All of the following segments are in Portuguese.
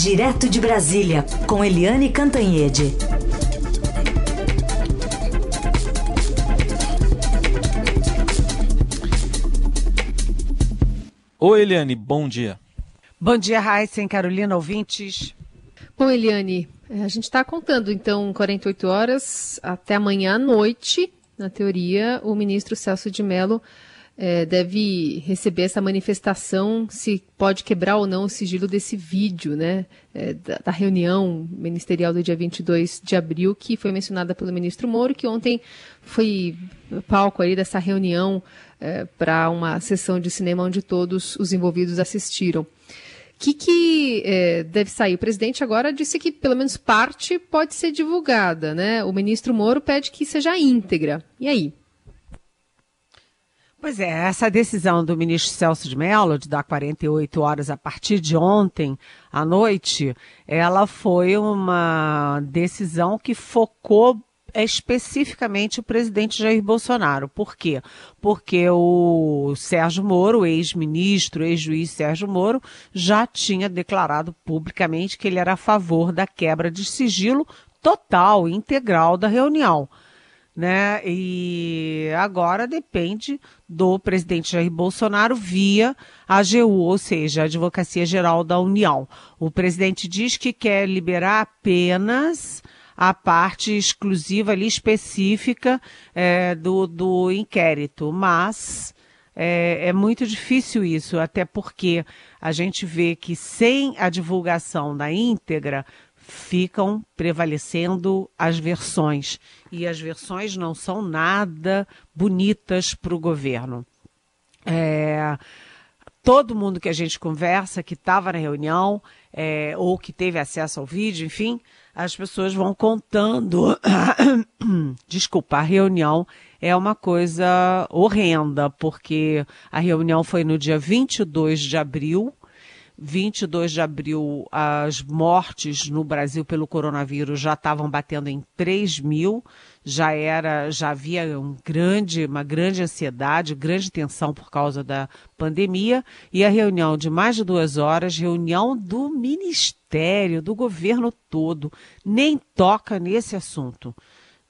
Direto de Brasília, com Eliane Cantanhede. Oi, Eliane, bom dia. Bom dia, Raíssa Carolina, ouvintes. Bom, Eliane, é, a gente está contando, então, 48 horas até amanhã à noite. Na teoria, o ministro Celso de Mello é, deve receber essa manifestação, se pode quebrar ou não o sigilo desse vídeo, né, é, da, da, reunião ministerial do dia 22 de abril, que foi mencionada pelo ministro Moro, que ontem foi palco aí dessa reunião é, para uma sessão de cinema onde todos os envolvidos assistiram. O que, que é, deve sair? O presidente agora disse que pelo menos parte pode ser divulgada, né? O ministro Moro pede que seja íntegra. E aí? Pois é, essa decisão do ministro Celso de Mello de dar 48 horas a partir de ontem à noite, ela foi uma decisão que focou especificamente o presidente Jair Bolsonaro. Por quê? Porque o Sérgio Moro, ex-ministro, ex-juiz Sérgio Moro, já tinha declarado publicamente que ele era a favor da quebra de sigilo total, integral da reunião né? E agora depende do presidente Jair Bolsonaro via AGU, ou seja, a Advocacia Geral da União. O presidente diz que quer liberar apenas a parte exclusiva ali específica é, do, do inquérito, mas é, é, muito difícil isso, até porque a gente vê que sem a divulgação da íntegra ficam prevalecendo as versões. E as versões não são nada bonitas para o governo. É, todo mundo que a gente conversa, que estava na reunião, é, ou que teve acesso ao vídeo, enfim, as pessoas vão contando. Desculpa, a reunião é uma coisa horrenda, porque a reunião foi no dia 22 de abril 22 de abril, as mortes no Brasil pelo coronavírus já estavam batendo em 3 mil, já era, já havia um grande, uma grande ansiedade, grande tensão por causa da pandemia, e a reunião de mais de duas horas, reunião do Ministério, do governo todo, nem toca nesse assunto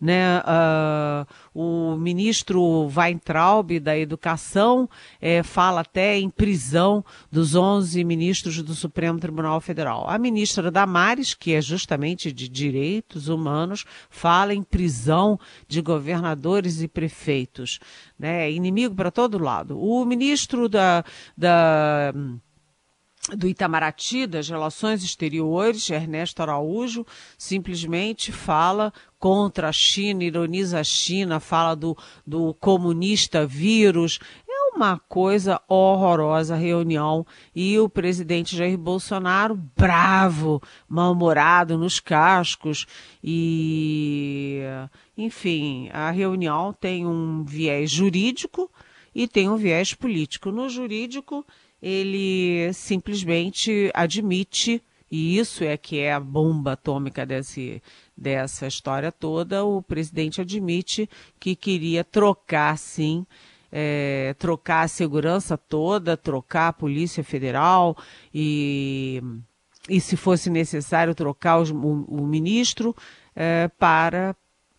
né? Uh, o ministro Weintraub da Educação é, fala até em prisão dos 11 ministros do Supremo Tribunal Federal. A ministra Damares, que é justamente de direitos humanos, fala em prisão de governadores e prefeitos. Né? Inimigo para todo lado. O ministro da, da do Itamaraty, das Relações Exteriores, Ernesto Araújo, simplesmente fala contra a China, ironiza a China, fala do, do comunista vírus. É uma coisa horrorosa a reunião. E o presidente Jair Bolsonaro, bravo, mal-humorado nos cascos. E, enfim, a reunião tem um viés jurídico e tem um viés político. No jurídico, ele simplesmente admite, e isso é que é a bomba atômica desse, dessa história toda, o presidente admite que queria trocar, sim, é, trocar a segurança toda, trocar a Polícia Federal e, e se fosse necessário, trocar o, o ministro é, para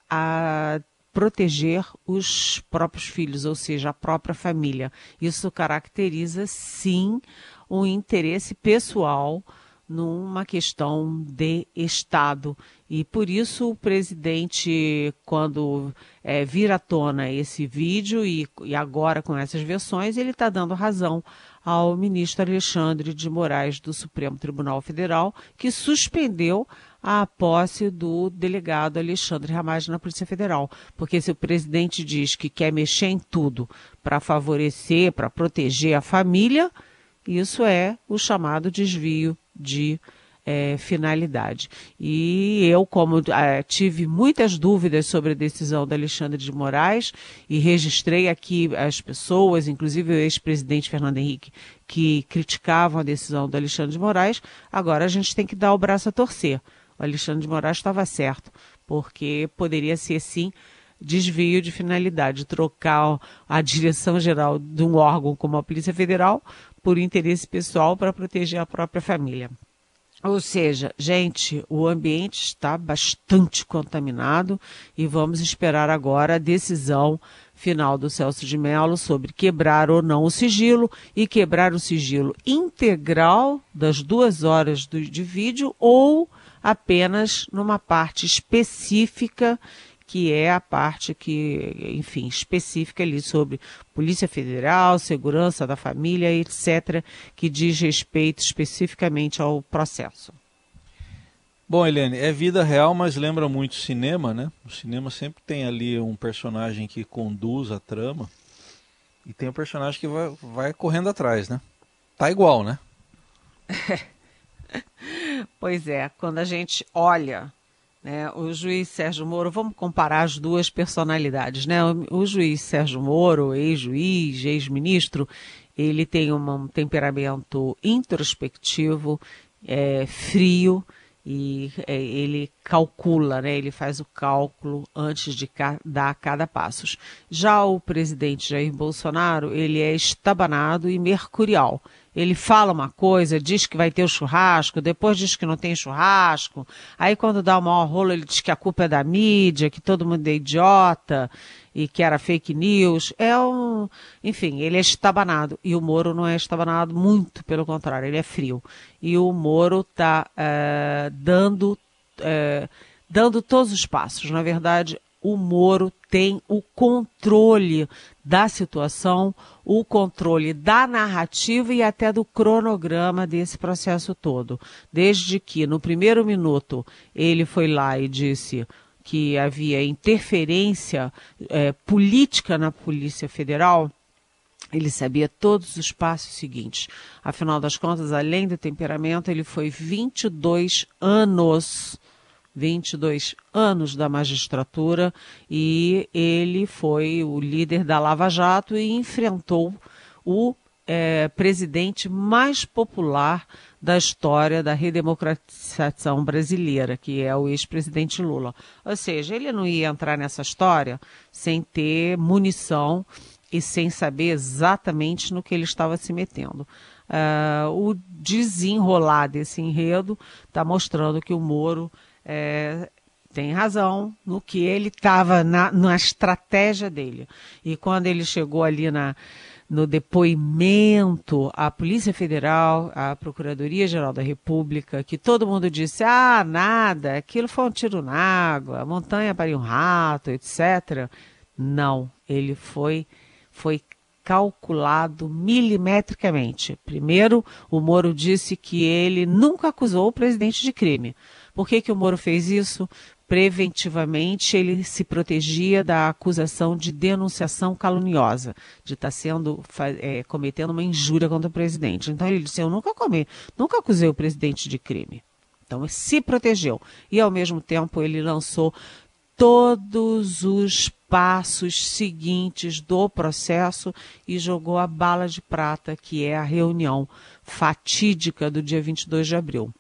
a proteger os próprios filhos, ou seja, a própria família. Isso caracteriza, sim, um interesse pessoal numa questão de Estado. E por isso o presidente, quando é, vir à tona esse vídeo e, e agora com essas versões, ele está dando razão ao ministro Alexandre de Moraes do Supremo Tribunal Federal, que suspendeu a posse do delegado Alexandre Ramagem na Polícia Federal. Porque se o presidente diz que quer mexer em tudo para favorecer, para proteger a família, isso é o chamado desvio de é, finalidade. E eu, como é, tive muitas dúvidas sobre a decisão da Alexandre de Moraes e registrei aqui as pessoas, inclusive o ex-presidente Fernando Henrique, que criticavam a decisão do Alexandre de Moraes, agora a gente tem que dar o braço a torcer o Alexandre de Moraes estava certo, porque poderia ser sim desvio de finalidade, trocar a direção geral de um órgão como a Polícia Federal por interesse pessoal para proteger a própria família. Ou seja, gente, o ambiente está bastante contaminado e vamos esperar agora a decisão final do Celso de Mello sobre quebrar ou não o sigilo e quebrar o sigilo integral das duas horas do, de vídeo ou apenas numa parte específica que é a parte que, enfim, específica ali sobre Polícia Federal, segurança da família, etc., que diz respeito especificamente ao processo. Bom, Helene, é vida real, mas lembra muito cinema, né? O cinema sempre tem ali um personagem que conduz a trama e tem um personagem que vai, vai correndo atrás, né? Tá igual, né? pois é, quando a gente olha né, o juiz Sérgio Moro, vamos comparar as duas personalidades, né? O, o juiz Sérgio Moro, ex-juiz, ex-ministro, ele tem um temperamento introspectivo, é, frio e é, ele calcula, né? Ele faz o cálculo antes de ca dar cada passo. Já o presidente Jair Bolsonaro, ele é estabanado e mercurial ele fala uma coisa, diz que vai ter o churrasco, depois diz que não tem churrasco, aí quando dá o maior rolo ele diz que a culpa é da mídia, que todo mundo é idiota e que era fake news. É um, enfim, ele é estabanado e o Moro não é estabanado, muito pelo contrário, ele é frio. E o Moro está é, eh, dando é, dando todos os passos. Na verdade, o Moro tem o controle da situação, o controle da narrativa e até do cronograma desse processo todo. Desde que, no primeiro minuto, ele foi lá e disse que havia interferência é, política na Polícia Federal, ele sabia todos os passos seguintes. Afinal das contas, além do temperamento, ele foi 22 anos 22 anos da magistratura e ele foi o líder da Lava Jato e enfrentou o é, presidente mais popular da história da redemocratização brasileira, que é o ex-presidente Lula. Ou seja, ele não ia entrar nessa história sem ter munição e sem saber exatamente no que ele estava se metendo. Uh, o desenrolar desse enredo está mostrando que o Moro é, tem razão no que ele estava na, na estratégia dele. E quando ele chegou ali na, no depoimento à Polícia Federal, à Procuradoria-Geral da República, que todo mundo disse: ah, nada, aquilo foi um tiro na água, a montanha para um rato, etc. Não, ele foi, foi calculado milimetricamente. Primeiro, o Moro disse que ele nunca acusou o presidente de crime. Por que, que o Moro fez isso? Preventivamente, ele se protegia da acusação de denunciação caluniosa, de estar tá sendo é, cometendo uma injúria contra o presidente. Então ele disse: Eu nunca comi, nunca acusei o presidente de crime. Então ele se protegeu. E ao mesmo tempo ele lançou todos os passos seguintes do processo e jogou a bala de prata, que é a reunião fatídica do dia 22 de abril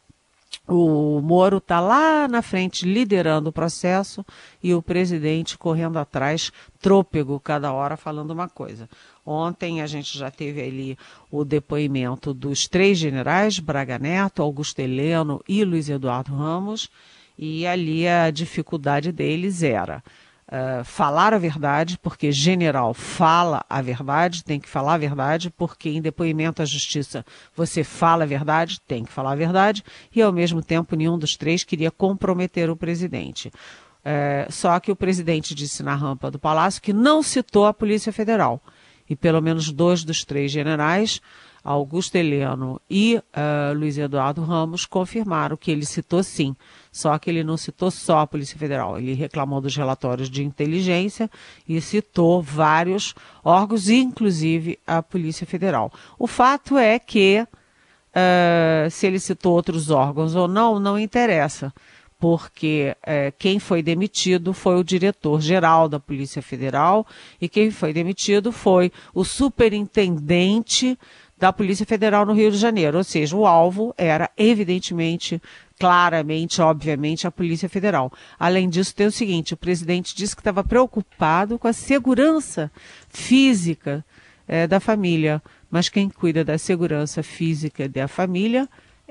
o Moro está lá na frente liderando o processo e o presidente correndo atrás, trôpego cada hora falando uma coisa. Ontem a gente já teve ali o depoimento dos três generais, Braga Neto, Augusto Heleno e Luiz Eduardo Ramos, e ali a dificuldade deles era uh, falar a verdade, porque general fala a verdade, tem que falar a verdade, porque em depoimento à justiça você fala a verdade, tem que falar a verdade, e ao mesmo tempo nenhum dos três queria comprometer o presidente. Uh, só que o presidente disse na rampa do palácio que não citou a Polícia Federal. E pelo menos dois dos três generais Augusto Heleno e uh, Luiz Eduardo Ramos confirmaram que ele citou sim, só que ele não citou só a Polícia Federal, ele reclamou dos relatórios de inteligência e citou vários órgãos, inclusive a Polícia Federal. O fato é que uh, se ele citou outros órgãos ou não, não interessa porque é, quem foi demitido foi o diretor-geral da Polícia Federal e quem foi demitido foi o superintendente da Polícia Federal no Rio de Janeiro. Ou seja, o alvo era, evidentemente, claramente, obviamente, a Polícia Federal. Além disso, tem o seguinte: o presidente disse que estava preocupado com a segurança física é, da família. Mas quem cuida da segurança física da família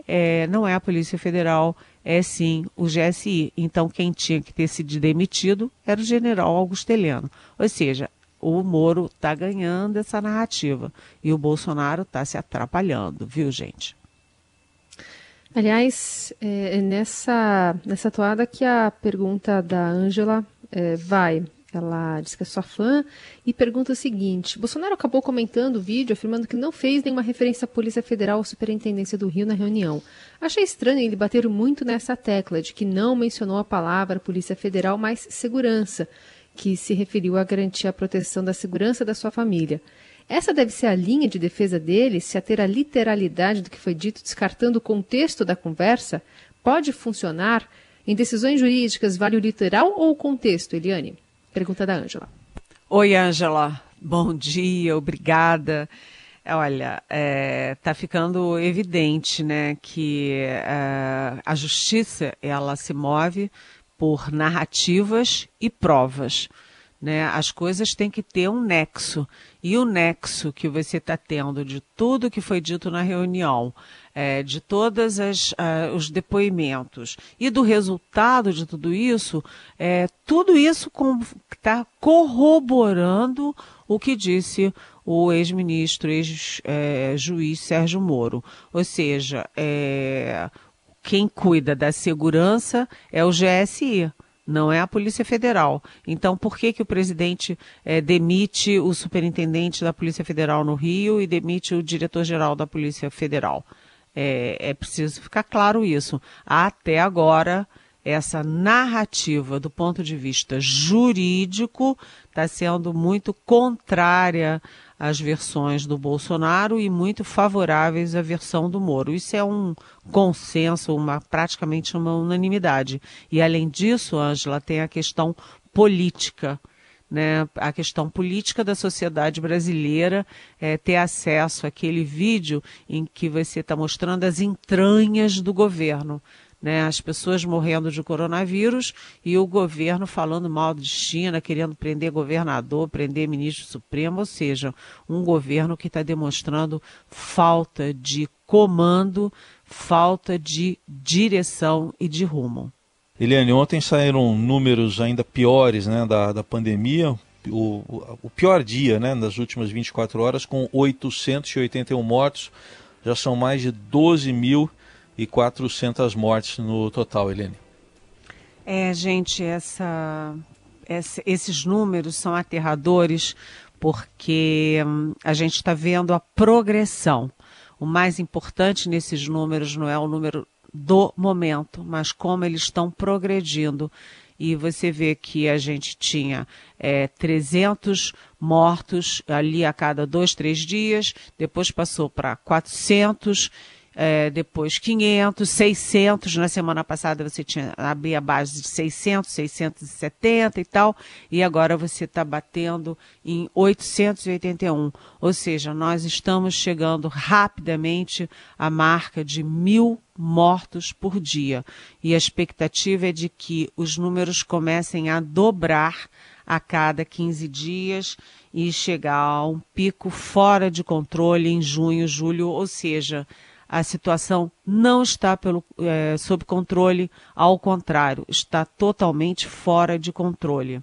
é, não é a Polícia Federal, é sim o GSI. Então, quem tinha que ter sido demitido era o general Augusto Heleno. Ou seja, o Moro está ganhando essa narrativa e o Bolsonaro está se atrapalhando, viu, gente? Aliás, é, nessa, nessa toada que a pergunta da Ângela é, vai. Ela diz que é sua fã e pergunta o seguinte: Bolsonaro acabou comentando o vídeo afirmando que não fez nenhuma referência à Polícia Federal ou Superintendência do Rio na reunião. Achei estranho ele bater muito nessa tecla de que não mencionou a palavra Polícia Federal, mas segurança, que se referiu a garantir a proteção da segurança da sua família. Essa deve ser a linha de defesa dele, se ater à literalidade do que foi dito, descartando o contexto da conversa? Pode funcionar? Em decisões jurídicas, vale o literal ou o contexto, Eliane? Pergunta da Ângela. Oi, Ângela. Bom dia, obrigada. Olha, está é, tá ficando evidente, né, que é, a justiça ela se move por narrativas e provas. Né? As coisas têm que ter um nexo. E o nexo que você está tendo de tudo que foi dito na reunião, é, de todos uh, os depoimentos e do resultado de tudo isso, é, tudo isso está corroborando o que disse o ex-ministro, ex-juiz é, Sérgio Moro. Ou seja, é, quem cuida da segurança é o GSI não é a Polícia Federal. Então, por que, que o presidente é, demite o superintendente da Polícia Federal no Rio e demite o diretor-geral da Polícia Federal? É, é preciso ficar claro isso. Até agora, essa narrativa do ponto de vista jurídico está sendo muito contrária às versões do Bolsonaro e muito favoráveis à versão do Moro. Isso é um consenso, uma praticamente uma unanimidade. E além disso, Ângela, tem a questão política. Né, a questão política da sociedade brasileira é, ter acesso àquele vídeo em que você está mostrando as entranhas do governo né, as pessoas morrendo de coronavírus e o governo falando mal de China, querendo prender governador, prender ministro supremo, ou seja, um governo que está demonstrando falta de comando, falta de direção e de rumo. Eliane, ontem saíram números ainda piores né, da, da pandemia, o, o pior dia né, das últimas 24 horas, com 881 mortos, já são mais de 12 mil e 400 mortes no total, Helene. É, gente, essa, essa, esses números são aterradores porque hum, a gente está vendo a progressão. O mais importante nesses números não é o número do momento, mas como eles estão progredindo. E você vê que a gente tinha é, 300 mortos ali a cada dois, três dias, depois passou para 400 é, depois 500, 600, na semana passada você tinha abrir a base de 600, 670 e tal, e agora você está batendo em 881, ou seja, nós estamos chegando rapidamente à marca de mil mortos por dia, e a expectativa é de que os números comecem a dobrar a cada 15 dias e chegar a um pico fora de controle em junho, julho, ou seja, a situação não está pelo, é, sob controle, ao contrário, está totalmente fora de controle.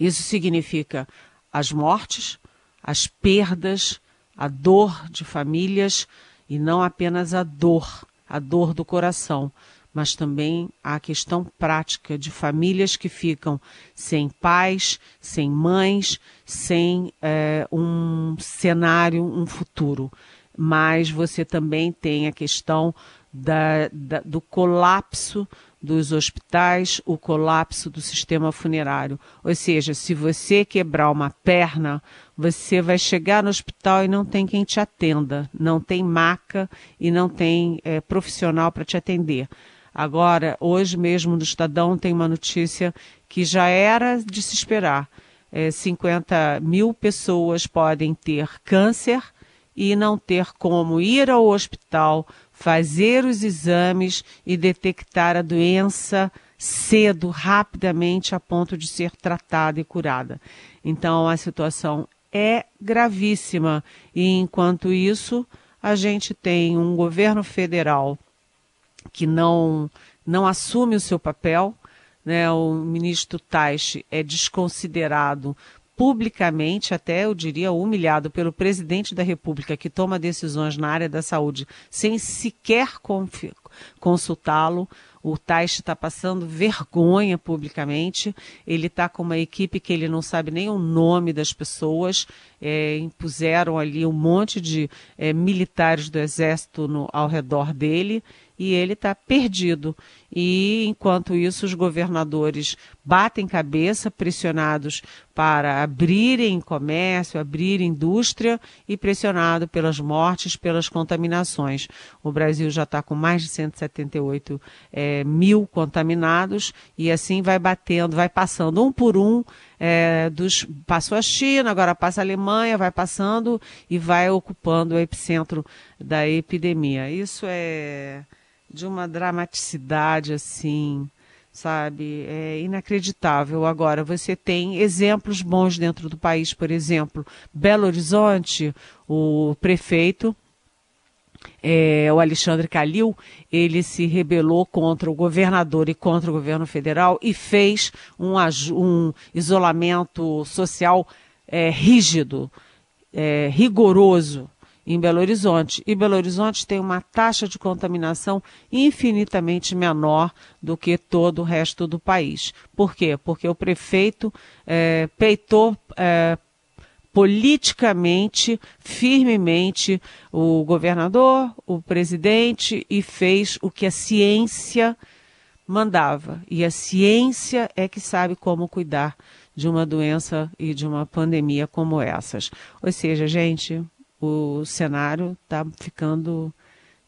Isso significa as mortes, as perdas, a dor de famílias e não apenas a dor, a dor do coração, mas também a questão prática de famílias que ficam sem pais, sem mães, sem é, um cenário, um futuro mas você também tem a questão da, da, do colapso dos hospitais, o colapso do sistema funerário. Ou seja, se você quebrar uma perna, você vai chegar no hospital e não tem quem te atenda, não tem maca e não tem é, profissional para te atender. Agora, hoje mesmo no Estadão tem uma notícia que já era de se esperar. É, 50 mil pessoas podem ter câncer e não ter como ir ao hospital, fazer os exames e detectar a doença cedo, rapidamente, a ponto de ser tratada e curada. Então, a situação é gravíssima e, enquanto isso, a gente tem um governo federal que não, não assume o seu papel. Né? O ministro Taixe é desconsiderado publicamente, até eu diria humilhado pelo presidente da República, que toma decisões na área da saúde sem sequer consultá-lo. O Taixe está passando vergonha publicamente. Ele está com uma equipe que ele não sabe nem o nome das pessoas. É, impuseram ali um monte de é, militares do exército no, ao redor dele e ele está perdido. E enquanto isso, os governadores batem cabeça, pressionados para abrirem comércio, abrir indústria e pressionado pelas mortes, pelas contaminações. O Brasil já está com mais de 178 é, mil contaminados e assim vai batendo, vai passando um por um. É, dos, passou a China, agora passa a Alemanha, vai passando e vai ocupando o epicentro da epidemia. Isso é de uma dramaticidade assim, sabe? É inacreditável. Agora, você tem exemplos bons dentro do país, por exemplo, Belo Horizonte, o prefeito. É, o Alexandre Calil, ele se rebelou contra o governador e contra o governo federal e fez um, um isolamento social é, rígido, é, rigoroso em Belo Horizonte. E Belo Horizonte tem uma taxa de contaminação infinitamente menor do que todo o resto do país. Por quê? Porque o prefeito é, peitou é, politicamente, firmemente, o governador, o presidente e fez o que a ciência mandava. E a ciência é que sabe como cuidar de uma doença e de uma pandemia como essas. Ou seja, gente, o cenário está ficando.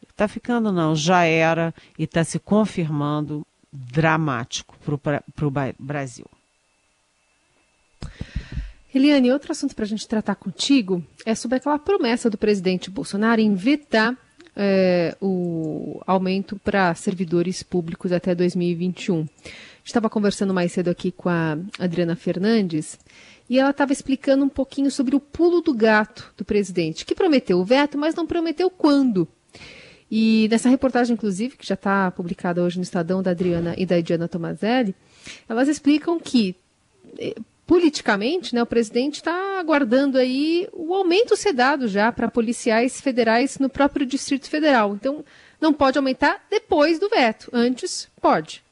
Está ficando, não, já era e está se confirmando dramático para o Brasil. Eliane, outro assunto para a gente tratar contigo é sobre aquela promessa do presidente Bolsonaro em vetar é, o aumento para servidores públicos até 2021. Estava conversando mais cedo aqui com a Adriana Fernandes e ela estava explicando um pouquinho sobre o pulo do gato do presidente, que prometeu o veto, mas não prometeu quando. E nessa reportagem, inclusive, que já está publicada hoje no Estadão da Adriana e da Diana Tomazelli, elas explicam que eh, politicamente, né, o presidente está aguardando aí o aumento ser dado já para policiais federais no próprio Distrito Federal. Então, não pode aumentar depois do veto. Antes, pode.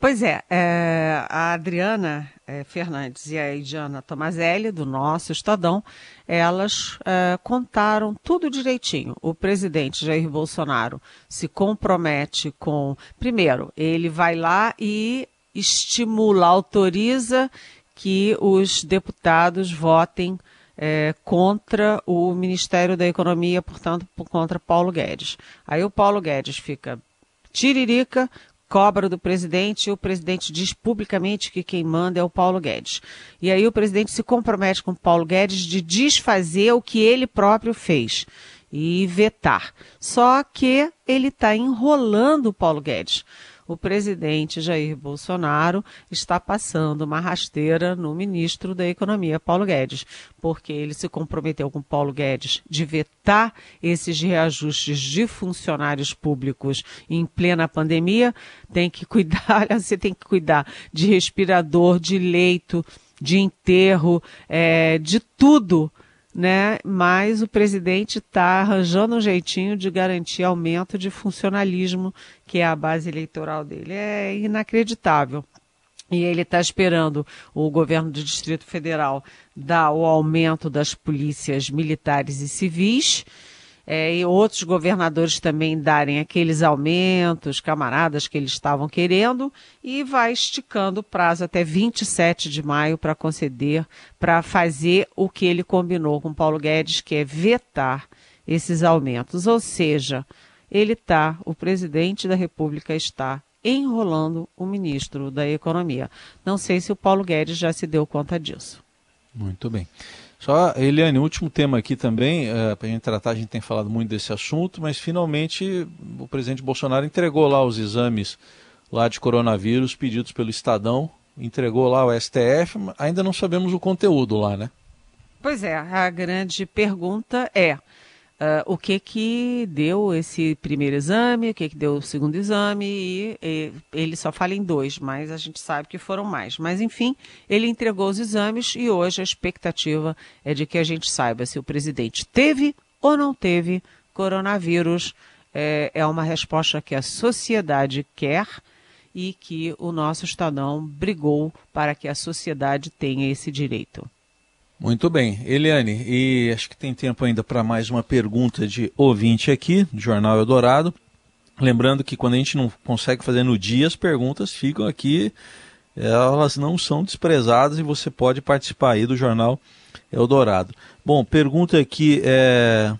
Pois é, é a Adriana é, Fernandes e a Ediana Tomazelli, do nosso Estadão, elas é, contaram tudo direitinho. O presidente Jair Bolsonaro se compromete com. Primeiro, ele vai lá e estimula, autoriza que os deputados votem é, contra o Ministério da Economia, portanto, contra Paulo Guedes. Aí o Paulo Guedes fica tiririca, cobra do presidente e o presidente diz publicamente que quem manda é o Paulo Guedes. E aí o presidente se compromete com o Paulo Guedes de desfazer o que ele próprio fez e vetar. Só que ele está enrolando o Paulo Guedes o presidente Jair Bolsonaro está passando uma rasteira no ministro da Economia, Paulo Guedes, porque ele se comprometeu com Paulo Guedes de vetar esses reajustes de funcionários públicos em plena pandemia. Tem que cuidar, você tem que cuidar de respirador, de leito, de enterro, é, de tudo né? Mas o presidente está arranjando um jeitinho de garantir aumento de funcionalismo, que é a base eleitoral dele. É inacreditável. E ele está esperando o governo do Distrito Federal dar o aumento das polícias militares e civis é, e outros governadores também darem aqueles aumentos, camaradas que eles estavam querendo, e vai esticando o prazo até 27 de maio para conceder, para fazer o que ele combinou com Paulo Guedes, que é vetar esses aumentos. Ou seja, ele está, o presidente da República está enrolando o ministro da Economia. Não sei se o Paulo Guedes já se deu conta disso. Muito bem. Só, Eliane, último tema aqui também, é, para a gente tratar, a gente tem falado muito desse assunto, mas finalmente o presidente Bolsonaro entregou lá os exames lá de coronavírus pedidos pelo Estadão, entregou lá o STF, ainda não sabemos o conteúdo lá, né? Pois é, a grande pergunta é, uh, o que que deu esse primeiro exame, o que que deu o segundo exame, e, e, ele só fala em dois, mas a gente sabe que foram mais. Mas, enfim, ele entregou os exames e hoje a expectativa é de que a gente saiba se o presidente teve ou não teve coronavírus. É, é uma resposta que a sociedade quer e que o nosso Estadão brigou para que a sociedade tenha esse direito. Muito bem. Eliane, e acho que tem tempo ainda para mais uma pergunta de ouvinte aqui, do Jornal Eldorado. Lembrando que quando a gente não consegue fazer no dia, as perguntas ficam aqui, elas não são desprezadas e você pode participar aí do Jornal Eldorado. Bom, pergunta aqui é,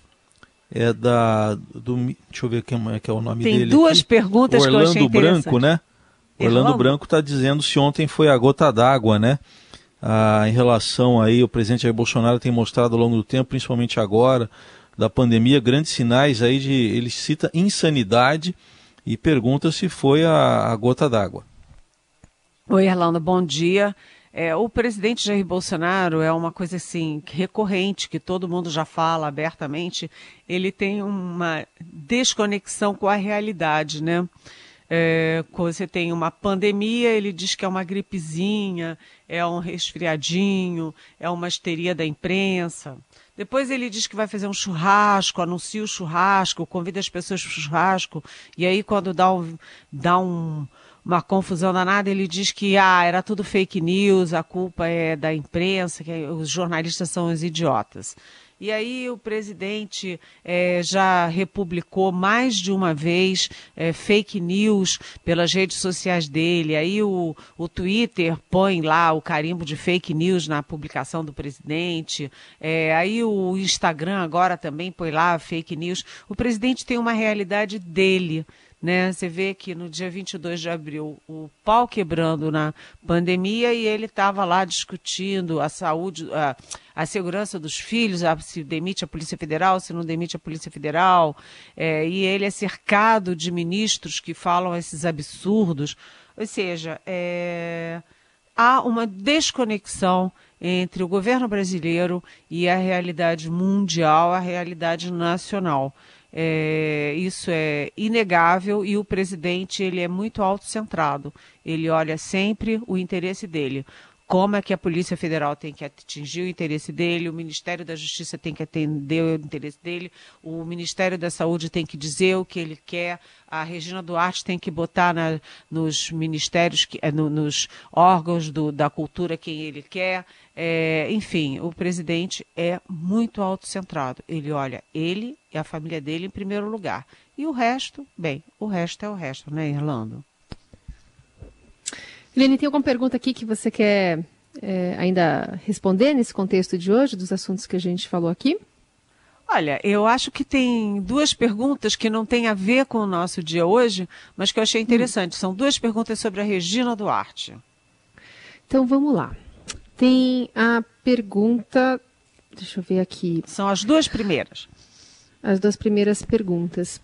é da. Do, deixa eu ver quem é, que é o nome tem dele. Tem duas aqui. perguntas Orlando que eu achei Branco, né? Orlando Branco está dizendo se ontem foi a gota d'água, né? Ah, em relação aí, o presidente Jair Bolsonaro tem mostrado ao longo do tempo, principalmente agora, da pandemia, grandes sinais aí de, ele cita insanidade e pergunta se foi a, a gota d'água. Oi, Erlando, bom dia. É, o presidente Jair Bolsonaro é uma coisa assim recorrente que todo mundo já fala abertamente. Ele tem uma desconexão com a realidade, né? É, você tem uma pandemia, ele diz que é uma gripezinha, é um resfriadinho, é uma histeria da imprensa. Depois ele diz que vai fazer um churrasco, anuncia o churrasco, convida as pessoas para o churrasco, e aí quando dá, um, dá um, uma confusão danada, ele diz que ah, era tudo fake news, a culpa é da imprensa, que os jornalistas são os idiotas. E aí o presidente é, já republicou mais de uma vez é, fake news pelas redes sociais dele. Aí o, o Twitter põe lá o carimbo de fake news na publicação do presidente. É, aí o Instagram agora também põe lá fake news. O presidente tem uma realidade dele. Né? Você vê que no dia 22 de abril o pau quebrando na pandemia e ele estava lá discutindo a saúde, a, a segurança dos filhos, a, se demite a Polícia Federal, se não demite a Polícia Federal, é, e ele é cercado de ministros que falam esses absurdos. Ou seja, é, há uma desconexão entre o governo brasileiro e a realidade mundial, a realidade nacional. É, isso é inegável e o presidente ele é muito autocentrado. Ele olha sempre o interesse dele. Como é que a Polícia Federal tem que atingir o interesse dele, o Ministério da Justiça tem que atender o interesse dele, o Ministério da Saúde tem que dizer o que ele quer, a Regina Duarte tem que botar na, nos ministérios, é, no, nos órgãos do, da cultura quem ele quer. É, enfim, o presidente é muito autocentrado. Ele olha ele e a família dele em primeiro lugar. E o resto, bem, o resto é o resto, né, Irlando? Helene, tem alguma pergunta aqui que você quer é, ainda responder nesse contexto de hoje, dos assuntos que a gente falou aqui? Olha, eu acho que tem duas perguntas que não têm a ver com o nosso dia hoje, mas que eu achei interessante. Hum. São duas perguntas sobre a Regina Duarte. Então vamos lá. Tem a pergunta. Deixa eu ver aqui. São as duas primeiras. As duas primeiras perguntas.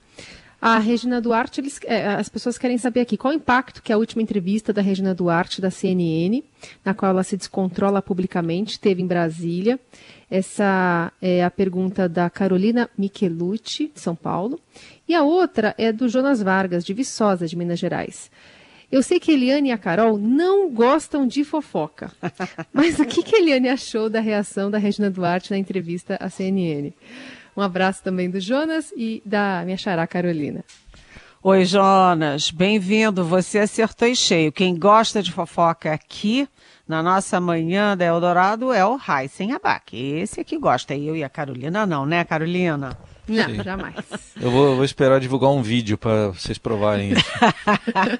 A Regina Duarte, eles, é, as pessoas querem saber aqui qual o impacto que a última entrevista da Regina Duarte da CNN, na qual ela se descontrola publicamente, teve em Brasília. Essa é a pergunta da Carolina Michelucci, de São Paulo. E a outra é do Jonas Vargas, de Viçosa, de Minas Gerais. Eu sei que a Eliane e a Carol não gostam de fofoca. Mas o que, que a Eliane achou da reação da Regina Duarte na entrevista à CNN? Um abraço também do Jonas e da minha xará Carolina. Oi, Jonas, bem-vindo. Você acertou em cheio. Quem gosta de fofoca aqui, na nossa manhã da Eldorado, é o Raíssen Abac. Esse aqui gosta. Eu e a Carolina não, né, Carolina? Não, Sim. jamais. Eu vou, vou, esperar divulgar um vídeo para vocês provarem isso.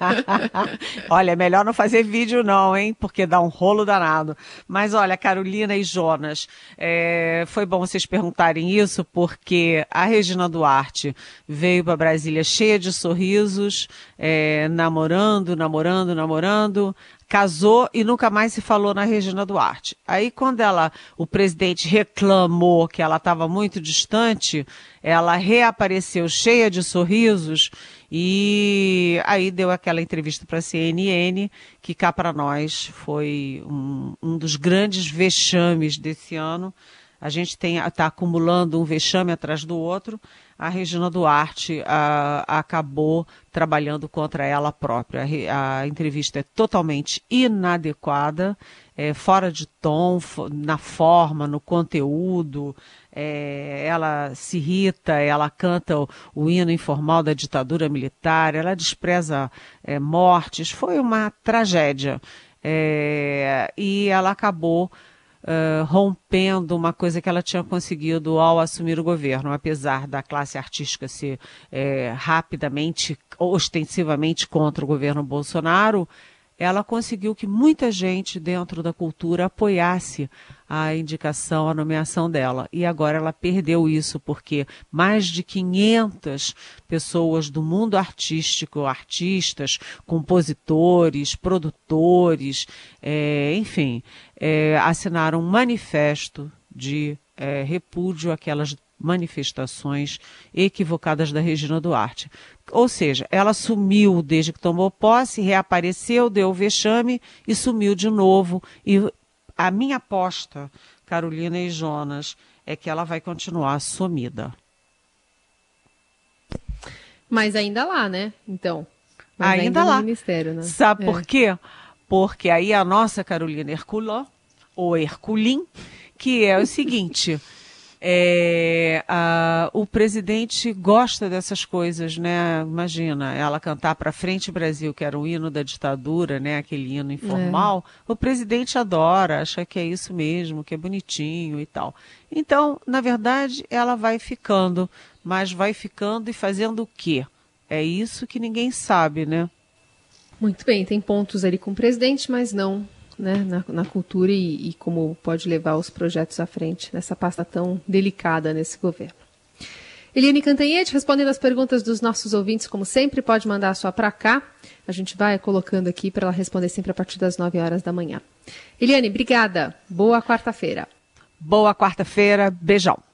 olha, é melhor não fazer vídeo não, hein? Porque dá um rolo danado. Mas olha, Carolina e Jonas, é, foi bom vocês perguntarem isso, porque a Regina Duarte veio para Brasília cheia de sorrisos, é, namorando, namorando, namorando casou e nunca mais se falou na Regina Duarte. Aí quando ela, o presidente reclamou que ela estava muito distante, ela reapareceu cheia de sorrisos e aí deu aquela entrevista para a CNN que cá para nós foi um, um, dos grandes vexames desse ano. a gente está acumulando um vexame atrás do outro, a Regina Duarte a, acabou trabalhando contra ela própria. A, a entrevista é totalmente inadequada, é, fora de tom, na forma, no conteúdo. É, ela se irrita, ela canta o, o, hino informal da ditadura militar, ela despreza é, mortes. Foi uma tragédia. É, e ela acabou rompendo uma coisa que ela tinha conseguido ao assumir o governo, apesar da classe artística ser é, rapidamente, ostensivamente contra o governo Bolsonaro, ela conseguiu que muita gente dentro da cultura apoiasse a indicação, a nomeação dela. E agora ela perdeu isso, porque mais de 500 pessoas do mundo artístico, artistas, compositores, produtores, é, enfim, é, assinaram um manifesto de é, repúdio àquelas manifestações equivocadas da Regina Duarte. Ou seja, ela sumiu desde que tomou posse, reapareceu, deu vexame e sumiu de novo. E a minha aposta, Carolina e Jonas, é que ela vai continuar sumida. Mas ainda lá, né? Então. Ainda, ainda lá. Ministério, né? Sabe é. por quê? Porque aí a nossa Carolina Herculó, ou Herculim, que é o seguinte. É, a, o presidente gosta dessas coisas, né? Imagina, ela cantar para frente Brasil, que era o hino da ditadura, né? Aquele hino informal. É. O presidente adora, acha que é isso mesmo, que é bonitinho e tal. Então, na verdade, ela vai ficando, mas vai ficando e fazendo o quê? É isso que ninguém sabe, né? Muito bem, tem pontos ali com o presidente, mas não né, na, na cultura e, e, como pode levar os projetos à frente nessa pasta tão delicada nesse governo. Eliane Cantanhete, respondendo as perguntas dos nossos ouvintes, como sempre, pode mandar a sua para cá. A gente vai colocando aqui para ela responder sempre a partir das 9 horas da manhã. Eliane, obrigada. Boa quarta-feira. Boa quarta-feira. Beijão.